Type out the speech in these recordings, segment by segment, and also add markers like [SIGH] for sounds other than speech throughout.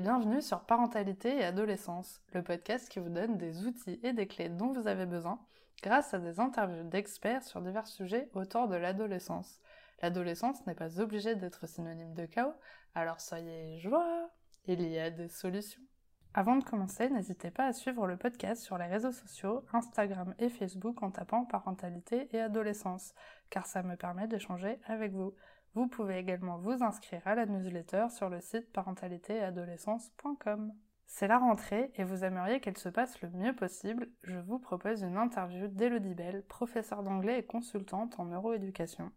bienvenue sur Parentalité et Adolescence, le podcast qui vous donne des outils et des clés dont vous avez besoin grâce à des interviews d'experts sur divers sujets autour de l'adolescence. L'adolescence n'est pas obligée d'être synonyme de chaos, alors soyez joie, il y a des solutions. Avant de commencer, n'hésitez pas à suivre le podcast sur les réseaux sociaux, Instagram et Facebook en tapant parentalité et adolescence, car ça me permet d'échanger avec vous. Vous pouvez également vous inscrire à la newsletter sur le site parentalitéadolescence.com. C'est la rentrée et vous aimeriez qu'elle se passe le mieux possible, je vous propose une interview d'Elodie Bell, professeure d'anglais et consultante en neuroéducation.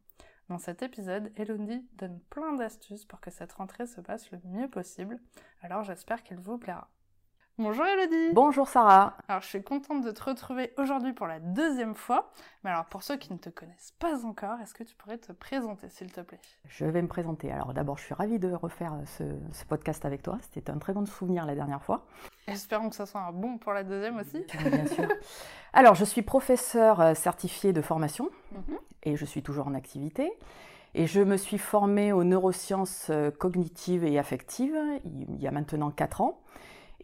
Dans cet épisode, Elodie donne plein d'astuces pour que cette rentrée se passe le mieux possible, alors j'espère qu'elle vous plaira. Bonjour Elodie Bonjour Sarah Alors je suis contente de te retrouver aujourd'hui pour la deuxième fois. Mais alors pour ceux qui ne te connaissent pas encore, est-ce que tu pourrais te présenter s'il te plaît? Je vais me présenter. Alors d'abord je suis ravie de refaire ce, podcast avec toi. C'était un très bon souvenir la dernière fois. Espérons que ça soit un bon pour la deuxième aussi. bien sûr. [LAUGHS] Alors je suis professeur euh, certifié de formation mhm. et je suis toujours en activité. Et je me suis formée aux neurosciences euh, cognitives et affectives il y a maintenant 4 ans.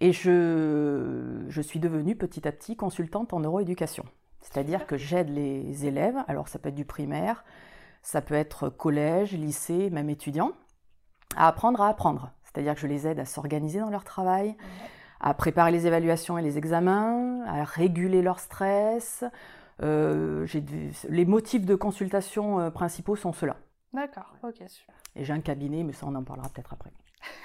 Et je, je suis devenue petit à petit consultante en neuroéducation. C'est-à-dire que j'aide les élèves, alors ça peut être du primaire, ça peut être collège, lycée, même étudiant, à apprendre à apprendre. C'est-à-dire que je les aide à s'organiser dans leur travail, à préparer les évaluations et les examens, à réguler leur stress. Euh, les motifs de consultation euh, principaux sont ceux-là. D'accord, ok, super. Et j'ai un cabinet, mais ça on en parlera peut-être après.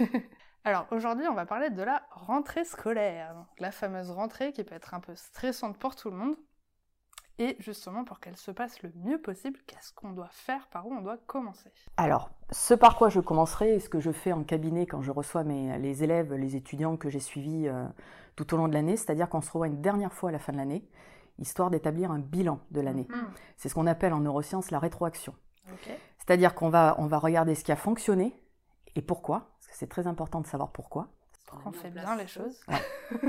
[LAUGHS] Alors aujourd'hui, on va parler de la rentrée scolaire, la fameuse rentrée qui peut être un peu stressante pour tout le monde. Et justement, pour qu'elle se passe le mieux possible, qu'est-ce qu'on doit faire Par où on doit commencer? Alors, ce par quoi je commencerai, et ce que je fais en cabinet quand je reçois mes, les élèves, les étudiants que j'ai suivis euh, tout au long de l'année, c'est-à-dire qu'on se revoit une dernière fois à la fin de l'année, histoire d'établir un bilan de l'année. Mhm. C'est ce qu'on appelle en neurosciences la rétroaction. C'est-à-dire qu'on va, on va regarder ce qui a fonctionné et pourquoi, c'est très important de savoir pourquoi. On fait bien les choses.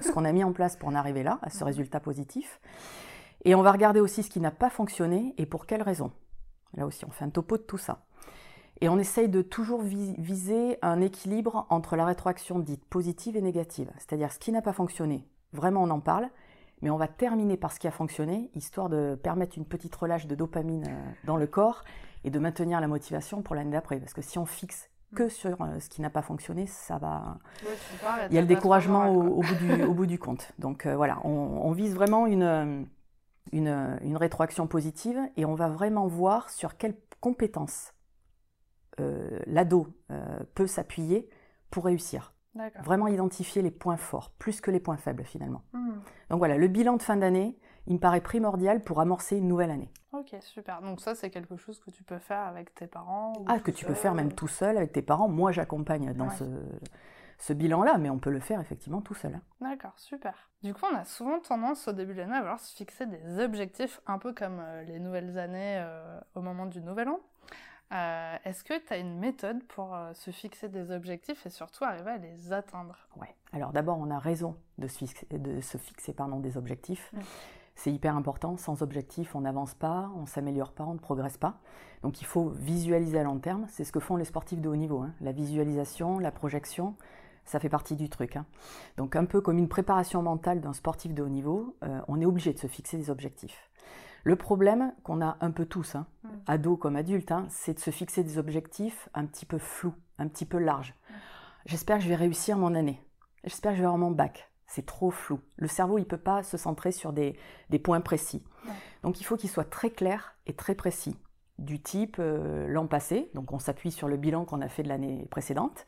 ce qu'on a mis en place pour en arriver là, à ce mhm. résultat positif. Et on va regarder aussi ce qui n'a pas fonctionné et pour quelles raisons. Là aussi, on fait un topo de tout ça. Et on essaye de toujours viser un équilibre entre la rétroaction dite positive et négative. C'est-à-dire ce qui n'a pas fonctionné, vraiment on en parle, mais on va terminer par ce qui a fonctionné, histoire de permettre une petite relâche de dopamine euh, dans le corps et de maintenir la motivation pour l'année d'après. Parce que si on fixe que sur euh, ce qui n'a pas fonctionné, ça va. il y a le découragement au, bout du, au, bout du, compte. Donc euh, voilà, on, vise vraiment une, une, rétroaction positive et on va vraiment voir sur quelles compétences euh, l'ado peut s'appuyer pour réussir. Vraiment identifier les points forts, plus que les points faibles finalement. Hmm. Donc voilà, le bilan de fin d'année, il me paraît primordial pour amorcer une nouvelle année. Ok, super. Donc ça, c'est quelque chose que tu peux faire avec tes parents Ah, que tu peux faire même tout seul avec tes parents. Moi, j'accompagne dans ce, ce bilan-là, mais on peut le faire effectivement tout seul. D'accord, super. Du coup, on a souvent tendance au début de l'année à vouloir se fixer des objectifs, un peu comme euh, les nouvelles années euh, au moment du nouvel an. Euh, est-ce que tu as une méthode pour se fixer des objectifs et surtout arriver à les atteindre? Ouais. Alors d'abord, on a raison de se fixer, de se fixer pardon, des objectifs. C'est hyper important. Sans objectif, on n'avance pas, on s'améliore pas, on ne progresse pas. Donc il faut visualiser à long terme. C'est ce que font les sportifs de haut niveau. Hein. La visualisation, la projection, ça fait partie du truc. Hein. Donc un peu comme une préparation mentale d'un sportif de haut niveau, euh, on est obligé de se fixer des objectifs. Le problème qu'on a un peu tous, hein, ados comme adultes, c'est de se fixer des objectifs un petit peu flous, un petit peu larges. J'espère que je vais réussir mon année. J'espère que je vais avoir mon bac c'est trop flou. Le cerveau, il ne peut pas se centrer sur des, points précis. Donc il faut qu'il soit très clair et très précis. Du type euh, l'an passé, donc on s'appuie sur le bilan qu'on a fait de l'année précédente.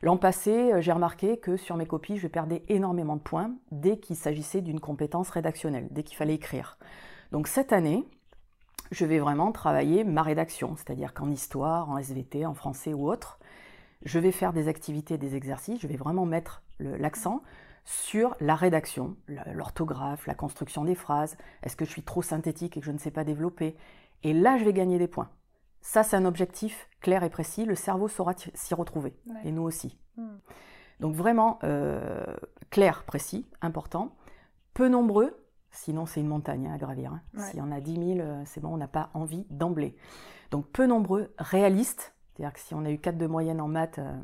L'an passé, euh, j'ai remarqué que sur mes copies, je perdais énormément de points dès qu'il s'agissait d'une compétence rédactionnelle, dès qu'il fallait écrire. Donc cette année, je vais vraiment travailler ma rédaction, c'est-à-dire qu'en histoire, en SVT, en français ou autre, je vais faire des activités, des exercices, je vais vraiment mettre l'accent sur la rédaction, l'orthographe, la construction des phrases. Est-ce que je suis trop synthétique et que je ne sais pas développer? Et là, je vais gagner des points. Ça, c'est un objectif clair et précis. Le cerveau saura s'y retrouver, et nous aussi. Hmm. Donc vraiment euh, clair, précis, important. Peu nombreux, sinon c'est une montagne hein, à gravir. Hein. S'il y en a 10 000, euh, c'est bon, on n'a pas envie d'emblée. Donc peu nombreux, réalistes, c'est-à-dire que si on a eu 4 de moyenne en maths, euh,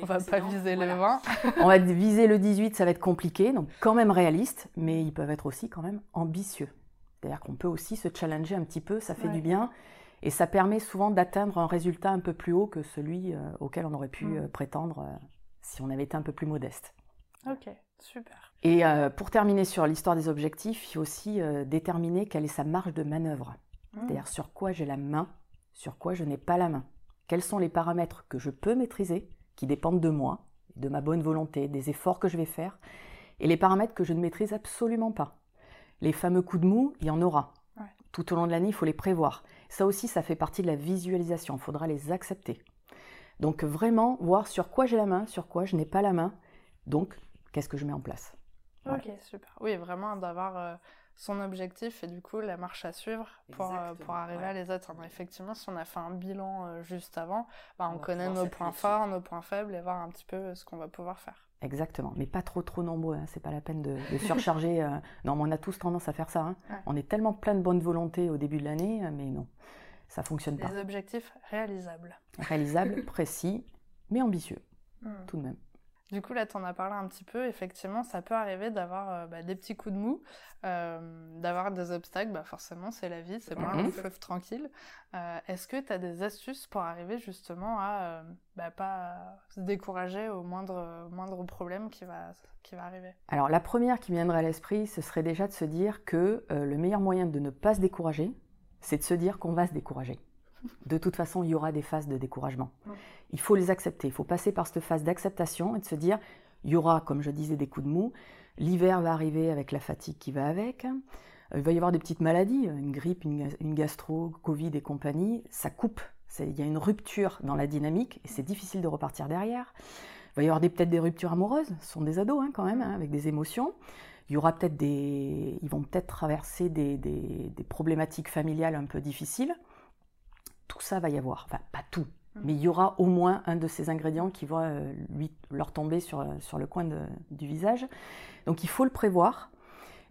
On va pas viser le 20. [LAUGHS] on va viser le 18, ça va être compliqué, donc quand même réaliste, mais ils peuvent être aussi quand même ambitieux. C'est-à-dire qu'on peut aussi se challenger un petit peu, ça fait du bien. Et ça permet souvent d'atteindre un résultat un peu plus haut que celui euh, auquel on aurait pu mm. euh, prétendre euh, si on avait été un peu plus modeste. Ok, super. Et pour terminer sur l'histoire des objectifs, il faut aussi déterminer quelle est sa marge de manœuvre. Mm. C'est-à-dire sur quoi j'ai la main, sur quoi je n'ai pas la main. Quels sont les paramètres que je peux maîtriser, qui dépendent de moi, de ma bonne volonté, des efforts que je vais faire, et les paramètres que je ne maîtrise absolument pas. Les fameux coups de mou, il y en aura. Tout au long de l'année, il faut les prévoir. Ça aussi, ça fait partie de la visualisation. Il faudra les accepter. Donc vraiment, voir sur quoi j'ai la main, sur quoi je n'ai pas la main. Donc, qu'est-ce que je mets en place? Ok, super. Oui, vraiment d'avoir euh, son objectif et du coup la marche à suivre pour, euh, pour arriver à les atteindre. Effectivement, si on a fait un bilan euh, juste avant, bah, on, connaît nos points forts, nos points faibles et voir un petit peu ce qu'on va pouvoir faire. Exactement, mais pas trop trop nombreux, hein. c'est pas la peine de, surcharger. Euh. [LAUGHS] Non, mais on a tous tendance à faire ça. Hein. On est tellement plein de bonne volonté au début de l'année, euh, mais non, ça fonctionne pas. Des objectifs réalisables. Réalisables, [LAUGHS] précis, mais ambitieux, hmm. tout de même. Du coup, là, tu en as parlé un petit peu. Effectivement, ça peut arriver d'avoir euh, bah, des petits coups de mou, euh, d'avoir des obstacles. Bah, forcément, c'est la vie, c'est pas un mhm. fleuve tranquille. Euh, est-ce que tu as des astuces pour arriver justement à bah, pas se décourager au moindre, moindre problème qui va, qui va arriver? Alors, la première qui viendrait à l'esprit, ce serait déjà de se dire que le meilleur moyen de ne pas se décourager, c'est de se dire qu'on va se décourager. De toute façon, il y aura des phases de découragement. Il faut les accepter. Il faut passer par cette phase d'acceptation et de se dire, il y aura, comme je disais, des coups de mou. L'hiver va arriver avec la fatigue qui va avec. Il va y avoir des petites maladies, une grippe, une, gastro, Covid et compagnie. Ça coupe. Il y a une rupture dans la dynamique et c'est difficile de repartir derrière. Il va y avoir peut-être des ruptures amoureuses. Ce sont des ados hein, quand même, hein, avec des émotions. Il y aura peut-être des, ils vont peut-être traverser des, des problématiques familiales un peu difficiles tout ça va y avoir. Enfin, pas tout, mm. mais il y aura au moins un de ces ingrédients qui va euh, lui, leur tomber sur, euh, sur le coin du visage. Donc il faut le prévoir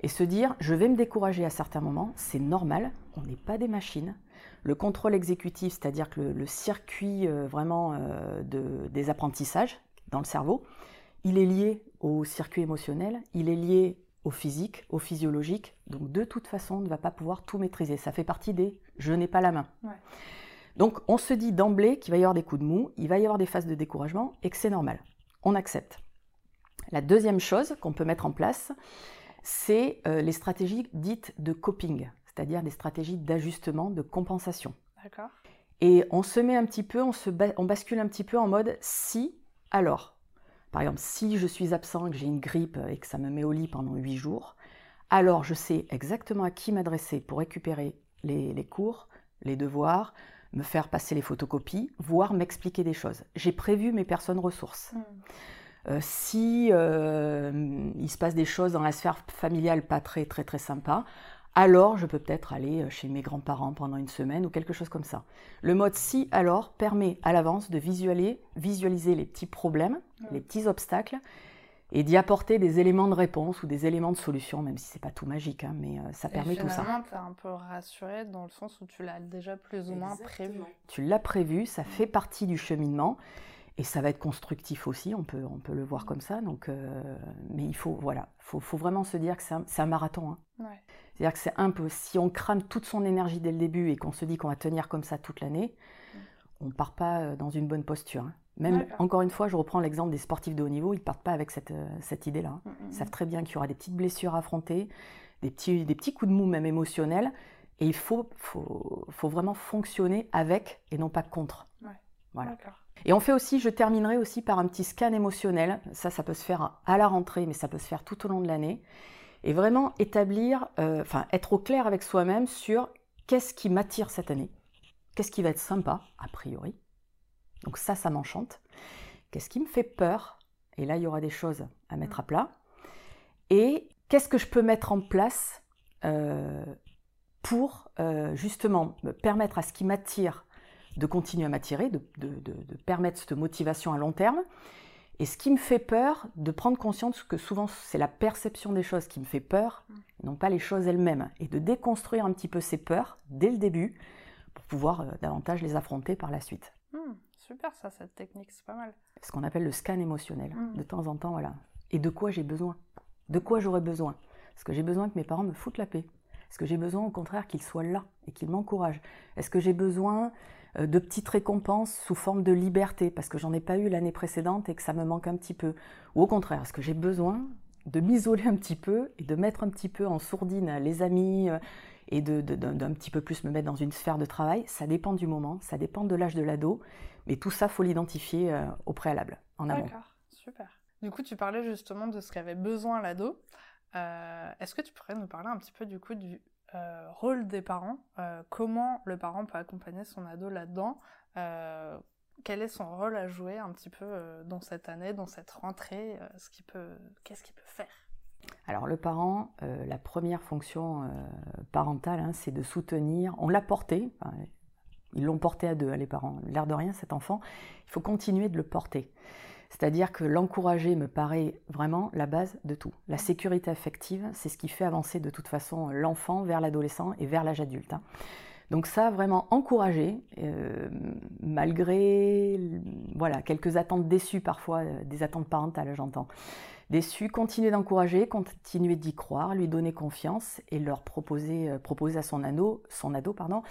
et se dire, je vais me décourager à certains moments, c'est normal, on n'est pas des machines. Le contrôle exécutif, c'est-à-dire que le, circuit euh, vraiment de, des apprentissages dans le cerveau, il est lié au circuit émotionnel, il est lié au physique, au physiologique. Donc de toute façon, on ne va pas pouvoir tout maîtriser. Ça fait partie des je n'ai pas la main. Donc on se dit d'emblée qu'il va y avoir des coups de mou, il va y avoir des phases de découragement et que c'est normal. On accepte. La deuxième chose qu'on peut mettre en place, c'est euh, les stratégies dites de coping, c'est-à-dire des stratégies d'ajustement, de compensation. D'accord. Et on se met un petit peu, on, se on bascule un petit peu en mode si, alors. Par exemple, si je suis absent, que j'ai une grippe et que ça me met au lit pendant huit jours, alors je sais exactement à qui m'adresser pour récupérer les cours, les devoirs, me faire passer les photocopies, voire m'expliquer des choses. J'ai prévu mes personnes ressources. Euh, si euh, il se passe des choses dans la sphère familiale pas très très très sympa, alors je peux peut-être aller chez mes grands-parents pendant une semaine ou quelque chose comme ça. Le mode si alors permet à l'avance de visualiser, visualiser les petits problèmes, hmm. les petits obstacles et d'y apporter des éléments de réponse ou des éléments de solution, même si c'est pas tout magique, hein, mais euh, ça permet tout ça. tu un peu rassuré dans le sens où tu l'as déjà plus ou moins prévu. Tu l'as prévu, ça fait partie du cheminement. Et ça va être constructif aussi, on peut, on peut le voir comme ça. Donc, euh, mais il faut, voilà, faut, faut vraiment se dire que c'est un, un, marathon. Hein. C'est-à-dire que c'est un peu, si on crame toute son énergie dès le début et qu'on se dit qu'on va tenir comme ça toute l'année, mm. on ne part pas euh, dans une bonne posture. Hein. Même, encore une fois, je reprends l'exemple des sportifs de haut niveau, ils ne partent pas avec cette, euh, cette idée-là. Mm, mm, ils savent mm. très bien qu'il y aura des petites blessures à affronter, des petits, des petits coups de mou même émotionnels, et il faut, faut, faut vraiment fonctionner avec et non pas contre. Voilà. Et on fait aussi, je terminerai aussi par un petit scan émotionnel. Ça, ça peut se faire à la rentrée, mais ça peut se faire tout au long de l'année. Et vraiment établir, euh, enfin, être au clair avec soi-même sur qu'est-ce qui m'attire cette année, qu'est-ce qui va être sympa, a priori, donc ça, ça m'enchante. Qu'est-ce qui me fait peur? Et là, il y aura des choses à mettre à plat. Et qu'est-ce que je peux mettre en place euh, pour euh, justement me permettre à ce qui m'attire de continuer à m'attirer, de, permettre cette motivation à long terme? Et ce qui me fait peur, de prendre conscience que souvent c'est la perception des choses qui me fait peur, et non pas les choses elles-mêmes. Et de déconstruire un petit peu ces peurs dès le début pour pouvoir euh, davantage les affronter par la suite. Hmm. Super ça, cette technique, c'est pas mal. Ce qu'on appelle le scan émotionnel. Mm. De temps en temps, voilà. Et de quoi j'ai besoin? De quoi j'aurais besoin? Est-ce que j'ai besoin que mes parents me foutent la paix? Est-ce que j'ai besoin au contraire qu'ils soient là et qu'ils m'encouragent? Est-ce que j'ai besoin euh, de petites récompenses sous forme de liberté parce que j'en ai pas eu l'année précédente et que ça me manque un petit peu? Ou au contraire, est-ce que j'ai besoin de m'isoler un petit peu et de mettre un petit peu en sourdine les amis et de, d'un petit peu plus me mettre dans une sphère de travail, ça dépend du moment, ça dépend de l'âge de l'ado, mais tout ça, faut l'identifier euh, au préalable, en amont. D'accord, super. Du coup, tu parlais justement de ce qu'avait besoin l'ado. Euh, est-ce que tu pourrais nous parler un petit peu du coup du euh, rôle des parents? Comment le parent peut accompagner son ado là-dedans? Quel est son rôle à jouer un petit peu dans cette année, dans cette rentrée? Qu'est-ce qu'il peut faire? Alors le parent, euh, la première fonction euh, parentale, hein, c'est de soutenir. On l'a porté, ils l'ont porté à deux, hein, les parents. L'air de rien, cet enfant, il faut continuer de le porter. C'est-à-dire que l'encourager me paraît vraiment la base de tout. La sécurité affective, c'est ce qui fait avancer de toute façon l'enfant vers l'adolescent et vers l'âge adulte. Hein. Donc ça, vraiment encourager, euh, malgré voilà quelques attentes déçues parfois, des attentes parentales, j'entends déçus, continuer d'encourager, continuer d'y croire, lui donner confiance et leur proposer, euh, à son ado, son ado pardon,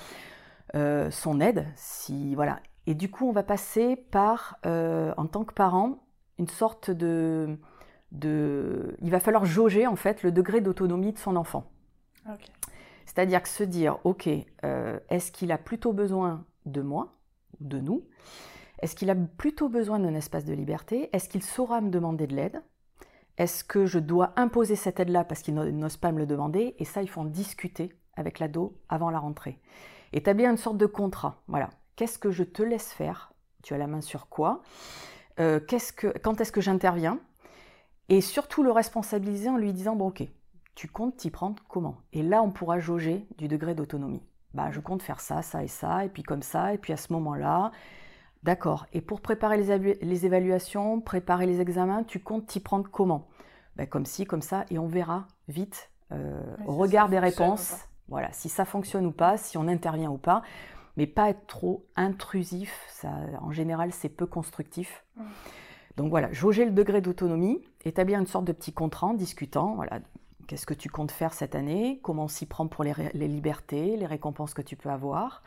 euh, son aide. Si, voilà. Et du coup, on va passer par, euh, en tant que parent, une sorte de, de... Il va falloir jauger en fait le degré d'autonomie de son enfant. C'est-à-dire que se dire, ok, est-ce qu'il a plutôt besoin de moi, de nous? Est-ce qu'il a plutôt besoin d'un espace de liberté? Est-ce qu'il saura me demander de l'aide? Est-ce que je dois imposer cette aide-là parce qu'il n'ose pas me le demander? Et ça, il faut en discuter avec l'ado avant la rentrée. Établir une sorte de contrat. Voilà. Qu'est-ce que je te laisse faire? Tu as la main sur quoi? Euh, Quand est-ce que j'interviens? Et surtout le responsabiliser en lui disant, bon ok, tu comptes t'y prendre comment? Et là, on pourra jauger du degré d'autonomie. Bah, je compte faire ça, ça et ça, et puis comme ça, et puis à ce moment-là, D'accord. Et pour préparer les, évaluations, préparer les examens, tu comptes t'y prendre comment? Ben, Comme ci, comme ça, et on verra vite, euh, au regard des réponses, voilà, si ça fonctionne ou pas, si on intervient ou pas, mais pas être trop intrusif. Ça, en général, c'est peu constructif. Donc voilà, jauger le degré d'autonomie, établir une sorte de petit contrat en discutant. Voilà, qu'est-ce que tu comptes faire cette année? Comment s'y prendre pour les, les libertés, les récompenses que tu peux avoir?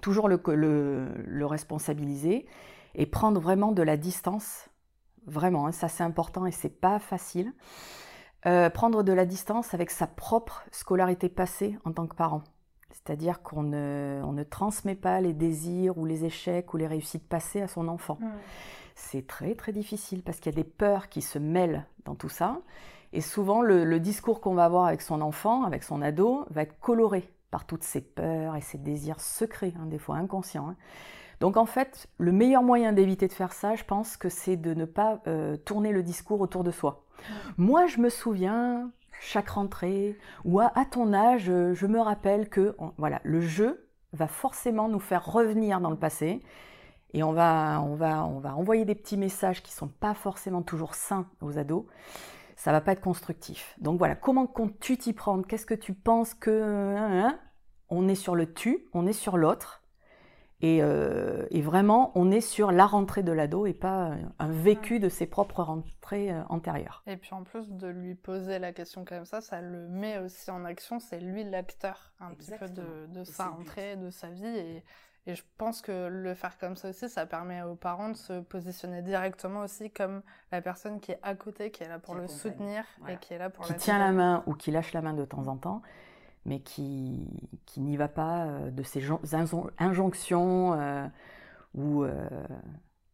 Toujours le, le, responsabiliser et prendre vraiment de la distance. Vraiment, hein, ça c'est important et c'est pas facile. Euh, prendre de la distance avec sa propre scolarité passée en tant que parent. C'est-à-dire qu'on ne, on ne, transmet pas les désirs ou les échecs ou les réussites passées à son enfant. C'est très très difficile parce qu'il y a des peurs qui se mêlent dans tout ça. Et souvent, le, discours qu'on va avoir avec son enfant, avec son ado, va être coloré par toutes ces peurs et ces désirs secrets, hein, des fois inconscients. Hein. Donc en fait, le meilleur moyen d'éviter de faire ça, je pense que c'est de ne pas euh, tourner le discours autour de soi. Moi, je me souviens, chaque rentrée, ou à, ton âge, je me rappelle que voilà, le jeu va forcément nous faire revenir dans le passé. Et on va, on va, on va envoyer des petits messages qui sont pas forcément toujours sains aux ados ça va pas être constructif. Donc voilà, comment comptes-tu t'y prendre Qu'est-ce que tu penses que... Hein, hein? on est sur le tu, on est sur l'autre. Euh, et, vraiment, on est sur la rentrée de l'ado et pas un vécu de ses propres rentrées euh, antérieures. Et puis en plus de lui poser la question comme ça, ça le met aussi en action. C'est lui l'acteur un petit peu de, de sa rentrée, de sa vie. Et, et je pense que le faire comme ça aussi, ça permet aux parents de se positionner directement aussi comme la personne qui est à côté, qui est là pour le soutenir et qui est là pour qui tient la main ou qui lâche la main de temps en temps, mais qui, qui n'y va pas euh, de ces injonctions euh, ou, euh,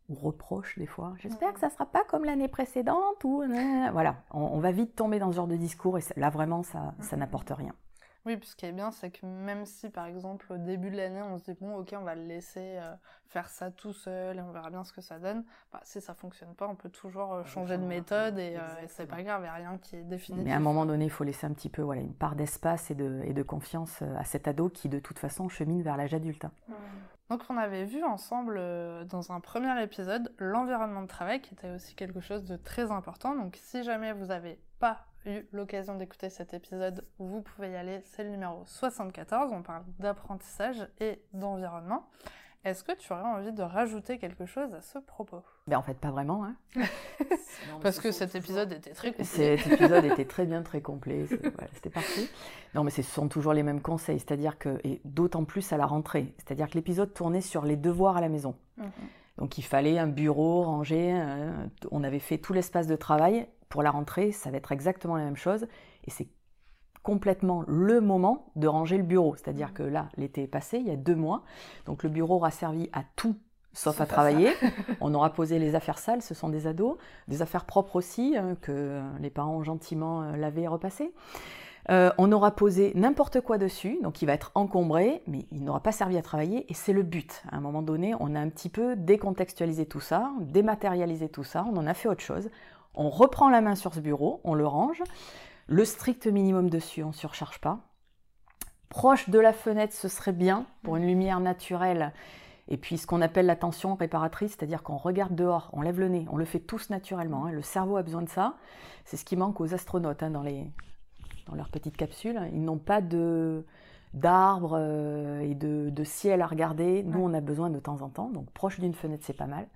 ou, reproches des fois. J'espère que ça ne sera pas comme l'année précédente ou voilà, on, va vite tomber dans ce genre de discours et là vraiment ça, ça n'apporte rien. Oui, puis ce qui est bien, c'est que même si par exemple au début de l'année on se dit bon ok on va le laisser euh, faire ça tout seul et on verra bien ce que ça donne, bah, si ça fonctionne pas on peut toujours euh, changer de méthode et, euh, c'est pas grave, il n'y a rien qui est défini. Mais à un moment donné il faut laisser un petit peu voilà, une part d'espace et de, et de confiance à cet ado qui de toute façon chemine vers l'âge adulte. Hein. Donc on avait vu ensemble dans un premier épisode l'environnement de travail qui était aussi quelque chose de très important. Donc si jamais vous n'avez pas eu l'occasion d'écouter cet épisode, vous pouvez y aller, c'est le numéro 74, on parle d'apprentissage et d'environnement. Est-ce que tu aurais envie de rajouter quelque chose à ce propos? Ben En fait, pas vraiment. Hein. [LAUGHS] Parce que cet épisode était très complet. Cet épisode était très bien, très complet. C'était parfait. Non, mais ce sont toujours les mêmes conseils. C'est-à-dire que, et d'autant plus à la rentrée, c'est-à-dire que l'épisode tournait sur les devoirs à la maison. Mhm. Donc il fallait un bureau rangé. Hein. on avait fait tout l'espace de travail. Pour la rentrée, ça va être exactement la même chose. Et c'est complètement le moment de ranger le bureau. C'est-à-dire mmh. que là, l'été est passé, il y a deux mois, donc le bureau aura servi à tout sauf à travailler. [LAUGHS] On aura posé les affaires sales, ce sont des ados, des affaires propres aussi, hein, que les parents ont gentiment euh, lavé et repassé. Euh, on aura posé n'importe quoi dessus, donc il va être encombré, mais il n'aura pas servi à travailler, et c'est le but. À un moment donné, on a un petit peu décontextualisé tout ça, dématérialisé tout ça, on en a fait autre chose. On reprend la main sur ce bureau, on le range, le strict minimum dessus, on ne surcharge pas. Proche de la fenêtre, ce serait bien pour une lumière naturelle. Et puis ce qu'on appelle la tension réparatrice, c'est-à-dire qu'on regarde dehors, on lève le nez, on le fait tous naturellement. Hein. Le cerveau a besoin de ça. C'est ce qui manque aux astronautes hein, dans, les, dans leurs petites capsules. Ils n'ont pas de d'arbres euh, et de, de, ciel à regarder. Nous, on a besoin de temps en temps. Donc proche d'une fenêtre, c'est pas mal.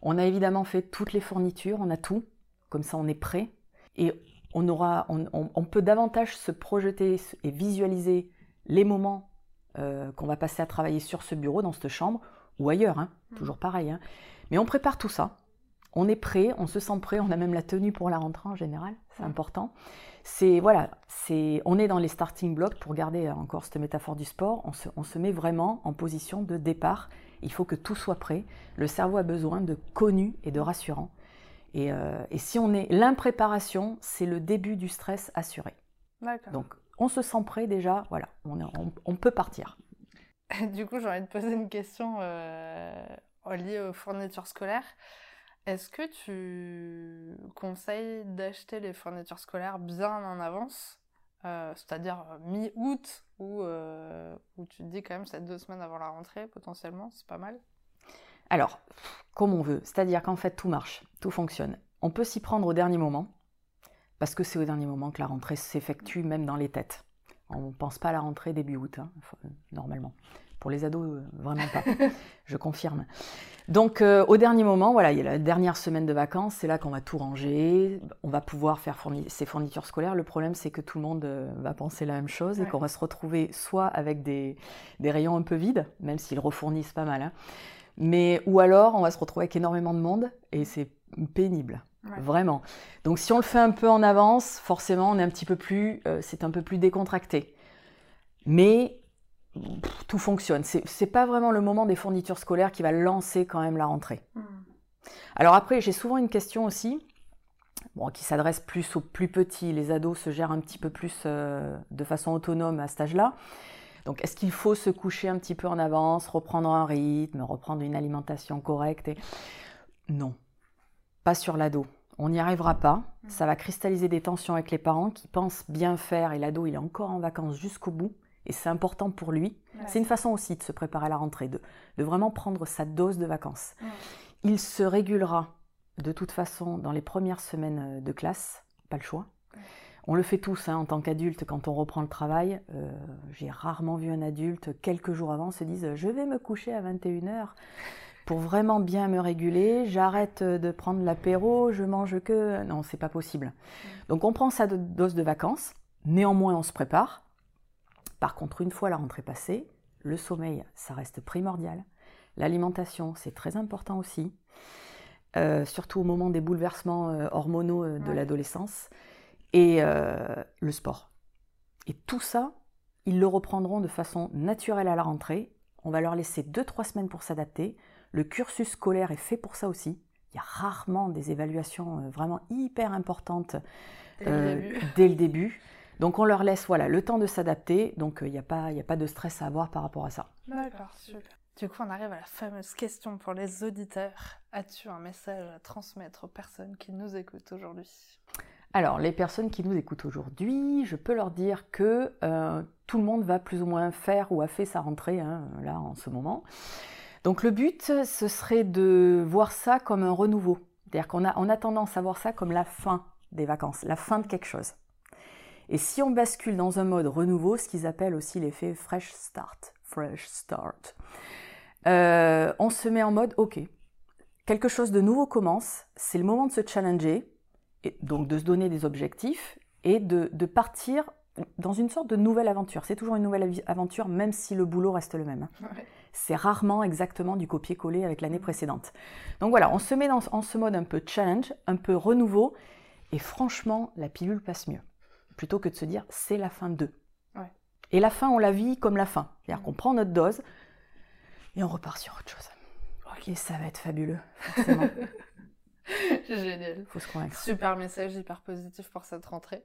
On a évidemment fait toutes les fournitures, on a tout. Comme ça, on est prêt. Et on, aura, on, peut davantage se projeter et visualiser les moments euh, qu'on va passer à travailler sur ce bureau, dans cette chambre, ou ailleurs, hein, mm. toujours pareil. Hein. Mais on prépare tout ça. On est prêt, on se sent prêt, on a même la tenue pour la rentrée en général, c'est important. C'est voilà, c'est on est dans les starting blocks pour garder encore cette métaphore du sport. On se, on se met vraiment en position de départ. Il faut que tout soit prêt. Le cerveau a besoin de connu et de rassurant. Euh, et, si on est l'impréparation, c'est le début du stress assuré. Donc on se sent prêt déjà, voilà, on, peut partir. [LAUGHS] Du coup, j'ai envie de poser une question euh, liée aux fournitures scolaires. Est-ce que tu conseilles d'acheter les fournitures scolaires bien en avance, euh, c'est-à-dire mi-août, ou où tu te dis quand même c'est deux semaines avant la rentrée potentiellement, c'est pas mal? Alors, comme on veut, c'est-à-dire qu'en fait tout marche, tout fonctionne. On peut s'y prendre au dernier moment, parce que c'est au dernier moment que la rentrée s'effectue, même dans les têtes. On ne pense pas à la rentrée début août, hein, normalement. Pour les ados, euh, vraiment pas. [LAUGHS] Je confirme. Donc, euh, au dernier moment, voilà, il y a la dernière semaine de vacances, c'est là qu'on va tout ranger. On va pouvoir faire ces fournitures scolaires. Le problème, c'est que tout le monde euh, va penser la même chose et qu'on va se retrouver soit avec des, rayons un peu vides, même s'ils refournissent pas mal, hein, mais, ou alors, on va se retrouver avec énormément de monde et c'est pénible. Vraiment. Donc, si on le fait un peu en avance, forcément, on est un petit peu plus, euh, c'est un peu plus décontracté. Mais tout fonctionne. C'est pas vraiment le moment des fournitures scolaires qui va lancer quand même la rentrée. Hmm. Alors après, j'ai souvent une question aussi, bon, qui s'adresse plus aux plus petits. Les ados se gèrent un petit peu plus euh, de façon autonome à cet âge-là. Donc, est-ce qu'il faut se coucher un petit peu en avance, reprendre un rythme, reprendre une alimentation correcte Non, pas sur l'ado. On n'y arrivera pas. Mm. Ça va cristalliser des tensions avec les parents qui pensent bien faire et l'ado, il est encore en vacances jusqu'au bout. Et c'est important pour lui. C'est une façon aussi de se préparer à la rentrée, de, vraiment prendre sa dose de vacances. Il se régulera de toute façon dans les premières semaines de classe, pas le choix. On le fait tous hein, en tant qu'adulte quand on reprend le travail. Euh, j'ai rarement vu un adulte quelques jours avant se dire je vais me coucher à 21h pour vraiment bien me réguler, j'arrête de prendre l'apéro, je mange que... Non, c'est pas possible. Mm. Donc on prend sa dose de vacances, néanmoins on se prépare. Par contre, une fois la rentrée passée, le sommeil, ça reste primordial. L'alimentation, c'est très important aussi, euh, surtout au moment des bouleversements euh, hormonaux de l'adolescence et euh, le sport. Et tout ça, ils le reprendront de façon naturelle à la rentrée. On va leur laisser 2-3 semaines pour s'adapter. Le cursus scolaire est fait pour ça aussi. Il y a rarement des évaluations euh, vraiment hyper importantes dès, le euh, début. Donc on leur laisse voilà, le temps de s'adapter. Donc il n'y a, pas, a pas de stress à avoir par rapport à ça. D'accord, super. Du coup, on arrive à la fameuse question pour les auditeurs. As-tu un message à transmettre aux personnes qui nous écoutent aujourd'hui? Alors, les personnes qui nous écoutent aujourd'hui, je peux leur dire que euh, tout le monde va plus ou moins faire ou a fait sa rentrée, hein, là, en ce moment. Donc, le but, ce serait de voir ça comme un renouveau. C'est-à-dire qu'on a, on a tendance à voir ça comme la fin des vacances, la fin de quelque chose. Et si on bascule dans un mode renouveau, ce qu'ils appellent aussi l'effet fresh start, fresh start, Euh, on se met en mode, ok, quelque chose de nouveau commence, c'est le moment de se challenger, et donc de se donner des objectifs et de, de partir dans une sorte de nouvelle aventure. C'est toujours une nouvelle aventure, même si le boulot reste le même. Hein. C'est rarement exactement du copier-coller avec l'année précédente. Donc voilà, on se met dans, en ce mode un peu challenge, un peu renouveau, et franchement, la pilule passe mieux. Plutôt que de se dire, c'est la fin de. Et la fin, on la vit comme la fin. C'est-à-dire qu'on prend notre dose et on repart sur autre chose. Ok, ça va être fabuleux, [LAUGHS] [LAUGHS] Génial. Faut se convaincre. Super message hyper positif pour cette rentrée.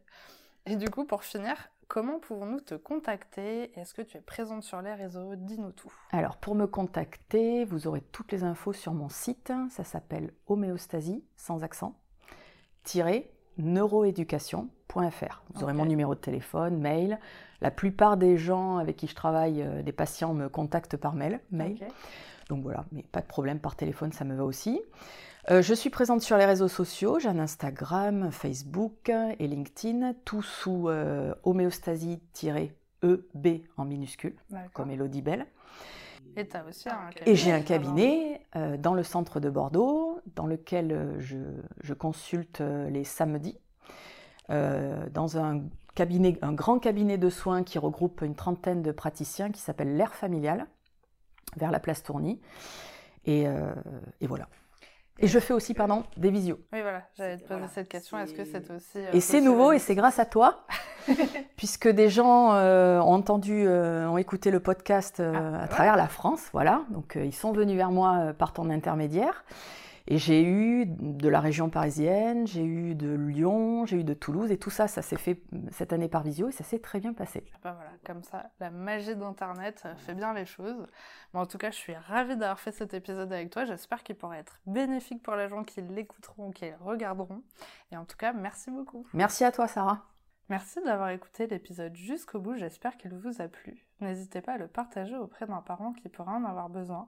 Et du coup, pour finir, comment pouvons-nous te contacter? Est-ce que tu es présente sur les réseaux? Dis-nous tout. Alors, pour me contacter, vous aurez toutes les infos sur mon site. Ça s'appelle homéostasie, sans accent, neuroéducation.fr. Vous aurez mon numéro de téléphone, mail. La plupart des gens avec qui je travaille, euh, des patients, me contactent par mail. mail. Donc voilà, mais pas de problème, par téléphone, ça me va aussi. Euh, je suis présente sur les réseaux sociaux, j'ai un Instagram, Facebook et LinkedIn, tout sous euh, homéostasie-EB en minuscule, comme Elodie Bell. Et, aussi un et j'ai un cabinet euh, dans le centre de Bordeaux, dans lequel je, consulte les samedis, dans un cabinet, un grand cabinet de soins qui regroupe une trentaine de praticiens qui s'appelle l'Air Familial, vers la place Tourny. et voilà. Et je fais aussi, pardon, des visios. Oui, voilà, j'allais te poser cette question. Est-ce que c'est aussi. Euh, et c'est nouveau et c'est grâce à toi, [LAUGHS] puisque des gens euh, ont entendu, euh, ont écouté le podcast ah, à travers la France, voilà. Donc ils sont venus vers moi par ton intermédiaire. Et j'ai eu de la région parisienne, j'ai eu de Lyon, j'ai eu de Toulouse, et tout ça, ça s'est fait cette année par visio, et ça s'est très bien passé. Ah bah voilà, comme ça, la magie d'Internet fait bien les choses. Mais en tout cas, je suis ravie d'avoir fait cet épisode avec toi. J'espère qu'il pourra être bénéfique pour les gens qui l'écouteront ou qui le regarderont. Et en tout cas, merci beaucoup. Merci à toi, Sarah. Merci d'avoir écouté l'épisode jusqu'au bout, j'espère qu'il vous a plu. N'hésitez pas à le partager auprès d'un parent qui pourrait en avoir besoin